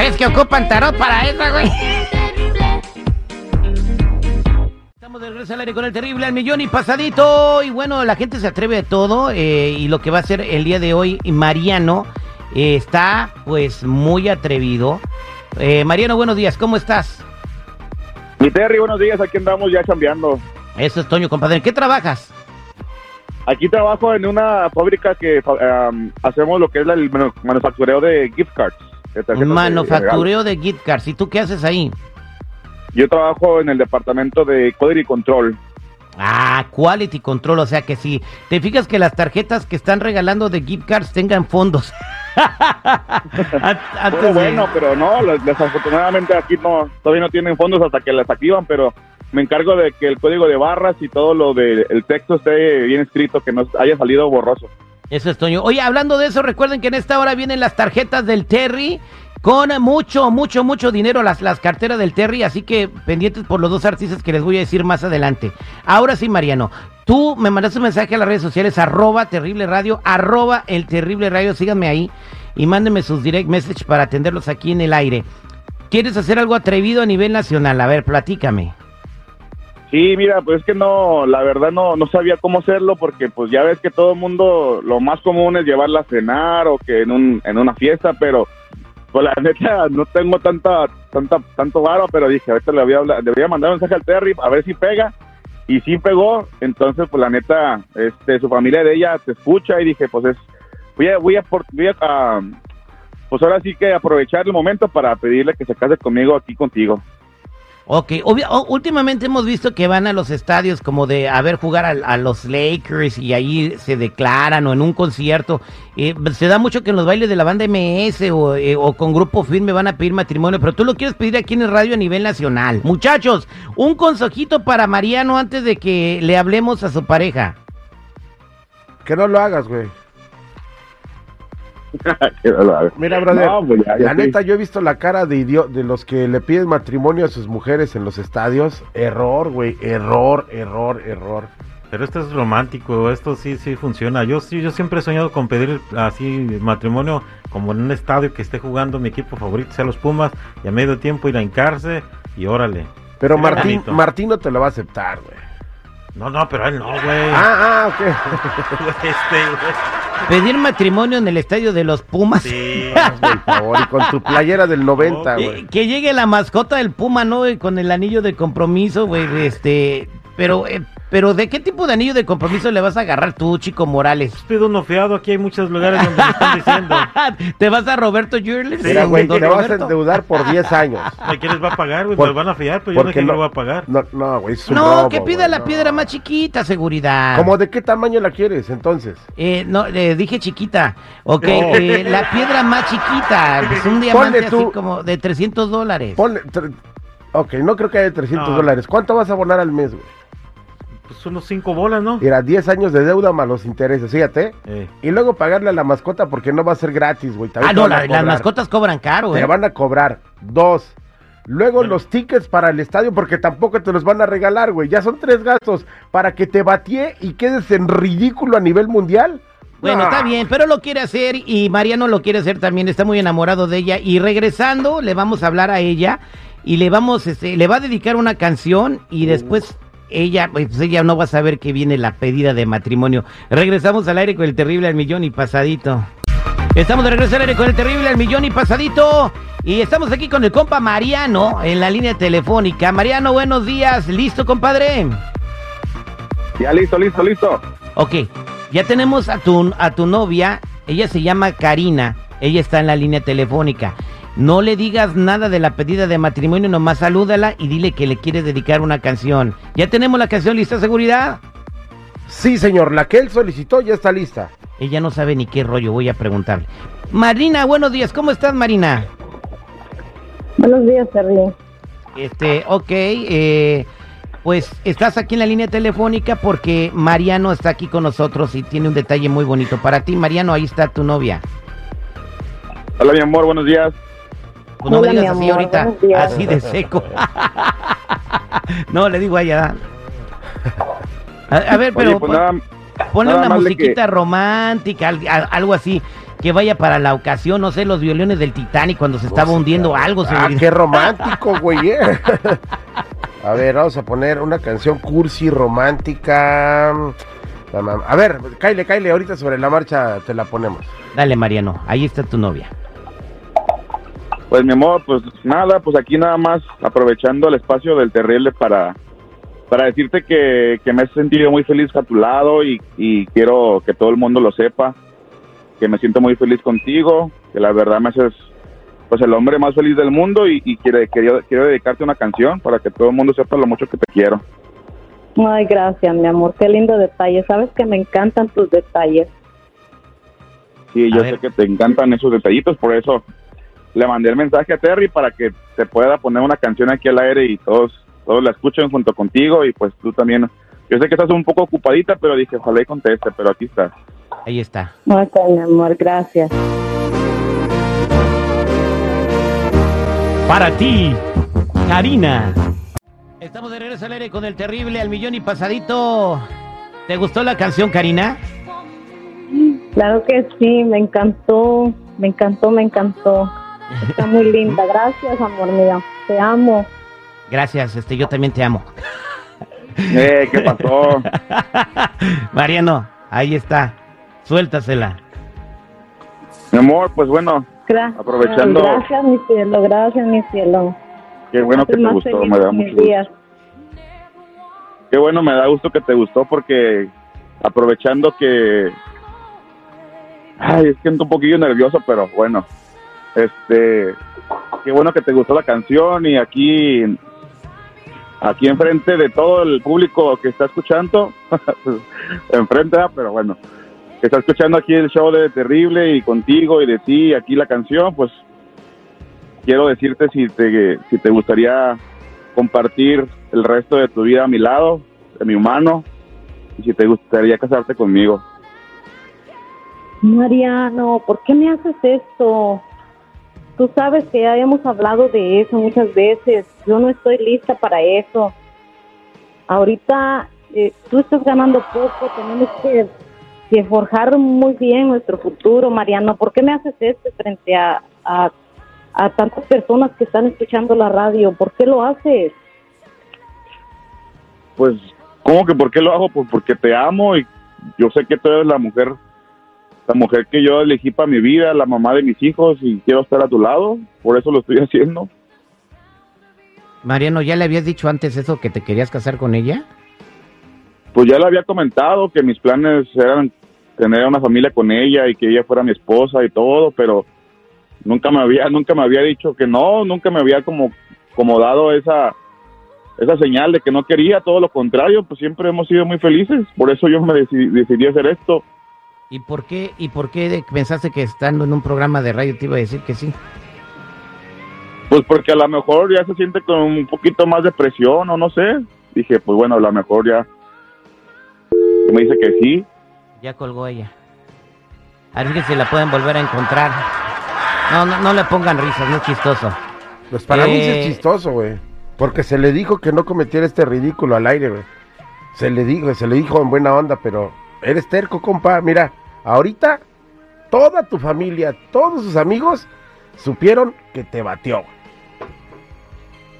¿Crees que ocupan tarot para eso, güey? Estamos de regreso al aire con el terrible al millón y pasadito. Y bueno, la gente se atreve a todo. eh, y lo que va a hacer el día de hoy, Mariano, eh, está pues muy atrevido. Eh, Mariano, buenos días, ¿cómo estás? Mi Terry, buenos días, aquí andamos ya chambeando. Eso es Toño, compadre. ¿En qué trabajas? Aquí trabajo en una fábrica que um, hacemos lo que es el manu- manufactureo de gift cards. De tarjetas de. Manufactureo de gift cards. ¿Y tú qué haces ahí? Yo trabajo en el departamento de Quality Control. Ah, quality control, o sea que si te fijas que las tarjetas que están regalando de gift cards tengan fondos. An- antes Bueno, de- bueno, pero no, desafortunadamente aquí no, todavía no tienen fondos hasta que las activan, pero me encargo de que el código de barras y todo lo del el texto esté bien escrito, que no haya salido borroso. Eso es Toño. Oye, hablando de eso, recuerden que en esta hora vienen las tarjetas del Terry con mucho, mucho, mucho dinero las, las carteras del Terry, así que pendientes por los dos artistas que les voy a decir más adelante. Ahora sí, Mariano, tú me mandaste un mensaje a las redes sociales, arroba terrible radio, arroba el terrible radio, síganme ahí y mándenme sus direct message para atenderlos aquí en el aire. ¿Quieres hacer algo atrevido a nivel nacional? A ver, platícame. Sí, mira, pues es que no, la verdad no, no sabía cómo hacerlo porque pues ya ves que todo el mundo, lo más común es llevarla a cenar o que en, un, en una fiesta, pero pues la neta no tengo tanta, tanta, tanto varo, pero dije, ahorita le voy a le voy a mandar un mensaje al Terry a ver si pega y sí pegó, entonces pues la neta, este, su familia de ella te escucha y dije, pues es, voy a, voy a, voy a, ah, pues ahora sí que aprovechar el momento para pedirle que se case conmigo aquí contigo. Ok, últimamente hemos visto que van a los estadios como de a ver jugar a, a los Lakers y ahí se declaran o en un concierto. Eh, se da mucho que en los bailes de la banda MS o, eh, o con grupo firme van a pedir matrimonio, pero tú lo quieres pedir aquí en el radio a nivel nacional. Muchachos, un consejito para Mariano antes de que le hablemos a su pareja. Que no lo hagas, güey. Mira, brother, No, pues ya- ya la sí. neta, yo he visto la cara de idio- de los que le piden matrimonio a sus mujeres en los estadios. Error, güey, error, error, error. Pero esto es romántico, esto sí, sí funciona. Yo sí, yo siempre he soñado con pedir así matrimonio como en un estadio que esté jugando mi equipo favorito, sea los Pumas, y a medio tiempo ir a hincarse y órale. Pero Martín, bonito. Martín no te lo va a aceptar, güey. No, no, pero él no, güey. Ah, ah, ok. Este, güey. Pedir matrimonio en el estadio de los Pumas. Sí. Hazme el favor, y con tu playera del 90, Eh, güey. que llegue la mascota del Puma, ¿no? güey? Con el anillo de compromiso, güey. Este, pero, eh, pero ¿de qué tipo de anillo de compromiso le vas a agarrar tú, Chico Morales? Pido uno fiado, aquí hay muchos lugares donde me están diciendo. ¿Te vas a Roberto Jurles? Mira, güey, te vas a endeudar por 10 años. ¿A quién les va a pagar, güey? Me lo van a fiar, pero yo no porque sé quién no- lo va a pagar. No, no, güey, es un No, robo, que pida güey, la no. piedra más chiquita, seguridad. ¿Cómo de qué tamaño la quieres, entonces? Eh, no, le dije chiquita. Ok, No. eh, la piedra más chiquita. Es un diamante tú- así como de 300 dólares. Ponle... Ok, no creo que haya 300 No. dólares. ¿Cuánto vas a abonar al mes, güey? Pues unos cinco bolas, ¿no? Mira, 10 años de deuda más los intereses, fíjate. Eh, Y luego pagarle a la mascota porque no va a ser gratis, güey. Ah, no, la- las mascotas cobran caro, Te ¿eh? van a cobrar. Dos. Luego Bueno. los tickets para el estadio porque tampoco te los van a regalar, güey. Ya son tres gastos para que te batee y quedes en ridículo a nivel mundial. Bueno, No. está bien, pero lo quiere hacer y Mariano lo quiere hacer también, está muy enamorado de ella y regresando le vamos a hablar a ella y le vamos, este, le va a dedicar una canción y después ella, pues ella no va a saber que viene la pedida de matrimonio. Regresamos al aire con el terrible al millón y pasadito. Estamos de regreso al aire con el terrible al millón y pasadito y estamos aquí con el compa Mariano en la línea telefónica. Mariano, buenos días, ¿listo compadre? Ya listo, listo, listo. Ok, ya tenemos a tu, a tu novia, ella se llama Karina, ella está en la línea telefónica. No le digas nada de la pedida de matrimonio, nomás salúdala y dile que le quieres dedicar una canción. Ya tenemos la canción lista, seguridad. Sí, señor, la que él solicitó ya está lista. Ella no sabe ni qué rollo, voy a preguntarle. Marina, buenos días, ¿cómo estás Marina? Buenos días, Terry. Este, ok, eh, pues estás aquí en la línea telefónica porque Mariano está aquí con nosotros y tiene un detalle muy bonito para ti. Mariano, ahí está tu novia. Hola, mi amor, buenos días. Pues no me digas así amor, ahorita, así de seco. no, le digo a ella. A, a ver, pero Oye, pues pon- nada, ponle nada una musiquita romántica, al- a- algo así. que vaya para la ocasión, no sé, los violines del Titanic cuando se estaba hundiendo algo. Ah, seguridad. qué romántico, güey. eh. A ver, vamos a poner una canción cursi, romántica. A ver, Kyle, Kyle, ahorita sobre la marcha te la ponemos. Dale, Mariano, ahí está tu novia. Pues mi amor, pues nada, pues aquí nada más aprovechando el espacio del terrible para, para decirte que, que me he sentido muy feliz a tu lado y, y quiero que todo el mundo lo sepa, que me siento muy feliz contigo, que la verdad me haces pues el hombre más feliz del mundo y, y quiero, quiero, quiero dedicarte una canción para que todo el mundo sepa lo mucho que te quiero. Ay, gracias, mi amor. Qué lindo detalle. Sabes que me encantan tus detalles. Sí, A yo ver. sé que te encantan esos detallitos, por eso le mandé el mensaje a Terry para que te pueda poner una canción aquí al aire y todos todos la escuchen junto contigo y pues tú también. Yo sé que estás un poco ocupadita, pero dije, ojalá y conteste, pero aquí estás. Ahí está. Ok, mi amor, gracias. Para ti, Karina. Estamos de regreso al aire con el terrible al millón y pasadito. ¿Te gustó la canción, Karina? Claro que sí, me encantó, me encantó, me encantó. Está muy linda. Gracias, amor mío. Te amo. Gracias, este, yo también te amo. Eh, ¿qué pasó? Mariano, ahí está. Suéltasela. Mi amor, pues bueno, Gra- Aprovechando- Gracias, mi cielo. Gracias, mi cielo. qué bueno que te gustó, me da mucho gusto. días. Qué bueno, me da gusto que te gustó porque aprovechando que... Ay, es que ando un poquillo nervioso, pero bueno. Este, qué bueno que te gustó la canción y aquí, aquí enfrente de todo el público que está escuchando, enfrente, pero bueno, que está escuchando aquí el show de Terrible y contigo y de ti, aquí la canción, pues quiero decirte si te, si te gustaría compartir el resto de tu vida a mi lado, de mi humano, y si te gustaría casarte conmigo. Mariano, ¿por qué me haces esto? Tú sabes que ya hemos hablado de eso muchas veces. Yo no estoy lista para eso. Ahorita eh, tú estás ganando poco, tenemos que, que forjar muy bien nuestro futuro, Mariano. ¿Por qué me haces esto frente a, a, a tantas personas que están escuchando la radio? ¿Por qué lo haces? Pues, ¿cómo que por qué lo hago? Pues porque te amo y yo sé que tú eres la mujer, la mujer que yo elegí para mi vida, la mamá de mis hijos y quiero estar a tu lado, por eso lo estoy haciendo. Mariano, ¿ya le habías dicho antes eso que te querías casar con ella? Pues ya le había comentado que mis planes eran tener una familia con ella y que ella fuera mi esposa y todo, pero nunca me había nunca me había dicho que no, nunca me había como como dado esa esa señal de que no quería, todo lo contrario, pues siempre hemos sido muy felices, por eso yo me deci- decidí hacer esto. ¿Y por qué, y por qué de- pensaste que estando en un programa de radio te iba a decir que sí? Pues porque a lo mejor ya se siente con un poquito más de presión o no sé. Dije, pues bueno, a lo mejor ya me dice que sí. Ya colgó ella. A ver si la pueden volver a encontrar. No, no, no le pongan risas, no es chistoso. Pues para mí sí Eh, es chistoso, güey. Porque se le dijo que no cometiera este ridículo al aire, güey. Se le dijo, se le dijo en buena onda, pero eres terco, compa. Mira, ahorita toda tu familia, todos sus amigos supieron que te batió.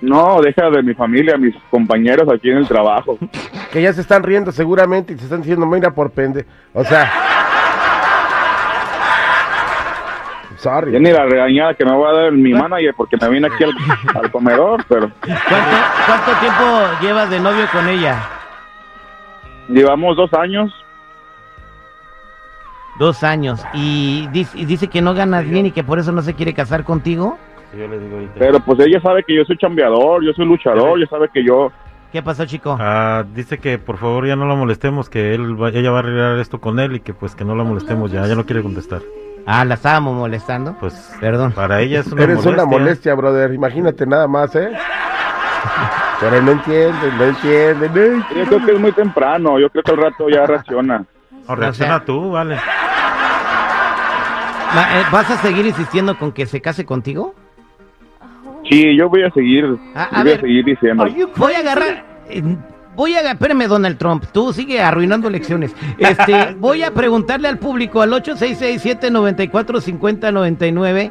No, deja de mi familia, mis compañeros aquí en el trabajo. Que ya se están riendo seguramente y se están diciendo, mira por pende. O sea. Sorry. Ya ni la regañada que me va a dar mi manager porque me vine aquí al, al comedor, pero ¿Cuánto, cuánto tiempo llevas de novio con ella? llevamos dos años. Dos años. Y dice, y dice que no ganas bien y que por eso no se quiere casar contigo. Yo le digo ahorita. Pero pues ella sabe que yo soy chambeador, yo soy luchador, ella sabe que yo... ¿Qué pasó, chico? Ah, dice que por favor ya no la molestemos, que él va- ella va a arreglar esto con él y que pues que no la molestemos ya, ya no quiere contestar. Ah, la estábamos molestando. Pues Perdón. para ella es una Eres molestia. una molestia, brother. Imagínate nada más, ¿eh? Pero no entiende, no entiende. no Yo creo que es muy temprano, yo creo que al rato ya reacciona. O reacciona O sea- tú, vale. Eh, ¿Vas a seguir insistiendo con que se case contigo? Sí, yo voy a seguir, Ah, a voy a seguir diciendo. Voy a agarrar. eh, voy a, espérame Donald Trump, tú sigue arruinando elecciones. Este, voy a preguntarle al público al 866-794-5099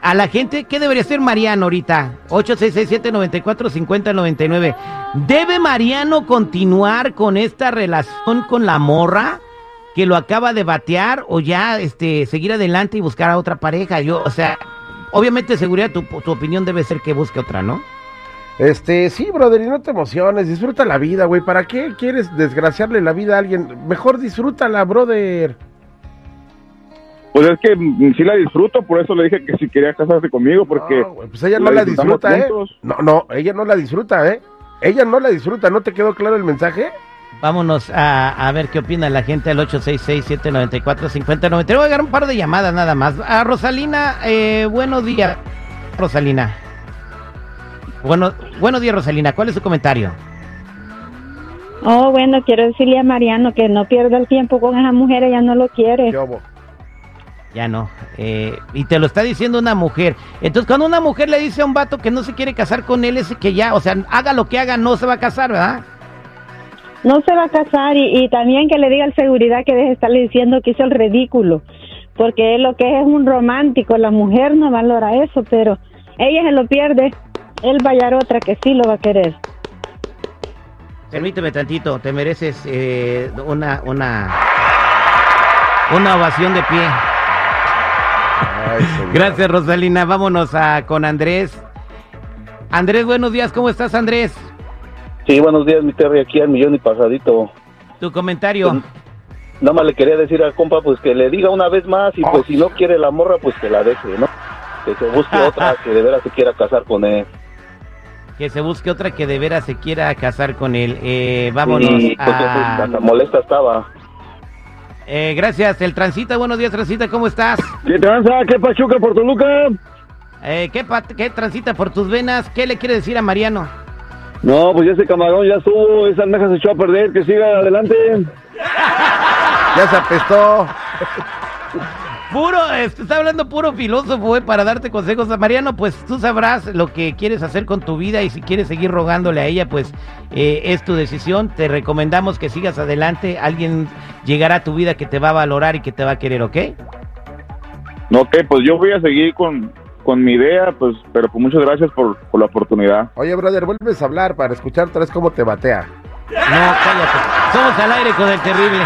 a la gente qué debería hacer Mariano ahorita. 866-794-5099. ¿Debe Mariano continuar con esta relación con la morra que lo acaba de batear o ya este seguir adelante y buscar a otra pareja? Yo, o sea, obviamente seguridad tu, tu opinión debe ser que busque otra, ¿no? Este, sí, brother, y no te emociones, disfruta la vida, güey. ¿Para qué quieres desgraciarle la vida a alguien? Mejor disfrútala, brother. Pues es que sí la disfruto, por eso le dije que si quería casarse conmigo, porque... No, pues ella no la disfruta, ¿eh? juntos. No, no, ella no la disfruta, ¿eh? Ella no la disfruta, ¿no te quedó claro el mensaje? Vámonos a, a ver qué opina la gente al 866-794-5099. Voy a agarrar un par de llamadas nada más. A Rosalina, eh, buenos días, Rosalina. Bueno, buenos días, Rosalina. ¿Cuál es su comentario? Oh, bueno, quiero decirle a Mariano que no pierda el tiempo con esa mujer, ella no lo quiere. Ya no. Eh, y te lo está diciendo una mujer. Entonces, cuando una mujer le dice a un vato que no se quiere casar con él, es que ya, o sea, haga lo que haga, no se va a casar, ¿verdad? No se va a casar y, y también que le diga al seguridad que deje de estarle diciendo que hizo el ridículo, porque él lo que es es un romántico, la mujer no valora eso, pero ella se lo pierde, él va a hallar otra que sí lo va a querer. Permíteme tantito, te mereces eh, una, una, una ovación de pie. Ay. Gracias, Rosalina. Vámonos a, con Andrés. Andrés, buenos días. ¿Cómo estás, Andrés? Sí, buenos días, mi Terry, aquí al millón y pasadito. Tu comentario. Nada más le quería decir al compa, pues que le diga una vez más y pues si no quiere la morra, pues que la deje, ¿no? Que se busque otra que de veras se quiera casar con él. Que se busque otra que de veras se quiera casar con él. Eh, vámonos Y, pues, a... hasta molesta estaba. Eh, gracias, el Transita. Buenos días, Transita. ¿Cómo estás? ¿Qué tranza? ¿Qué pachuca por Toluca? Eh, ¿qué, ¿Qué transita por tus venas? ¿Qué le quiere decir a Mariano? No, pues ya ese camarón ya estuvo, esa almeja se echó a perder, que siga adelante. Ya se apestó. Puro, está hablando puro filósofo, eh, para darte consejos. Mariano, pues tú sabrás lo que quieres hacer con tu vida y si quieres seguir rogándole a ella, pues eh, es tu decisión. Te recomendamos que sigas adelante. Alguien llegará a tu vida que te va a valorar y que te va a querer, ¿ok? No, ok, pues yo voy a seguir con, con mi idea, pues, pero pues muchas gracias por, por la oportunidad. Oye, brother, vuelves a hablar para escuchar otra vez cómo te batea. No, cállate. Somos al aire con el terrible.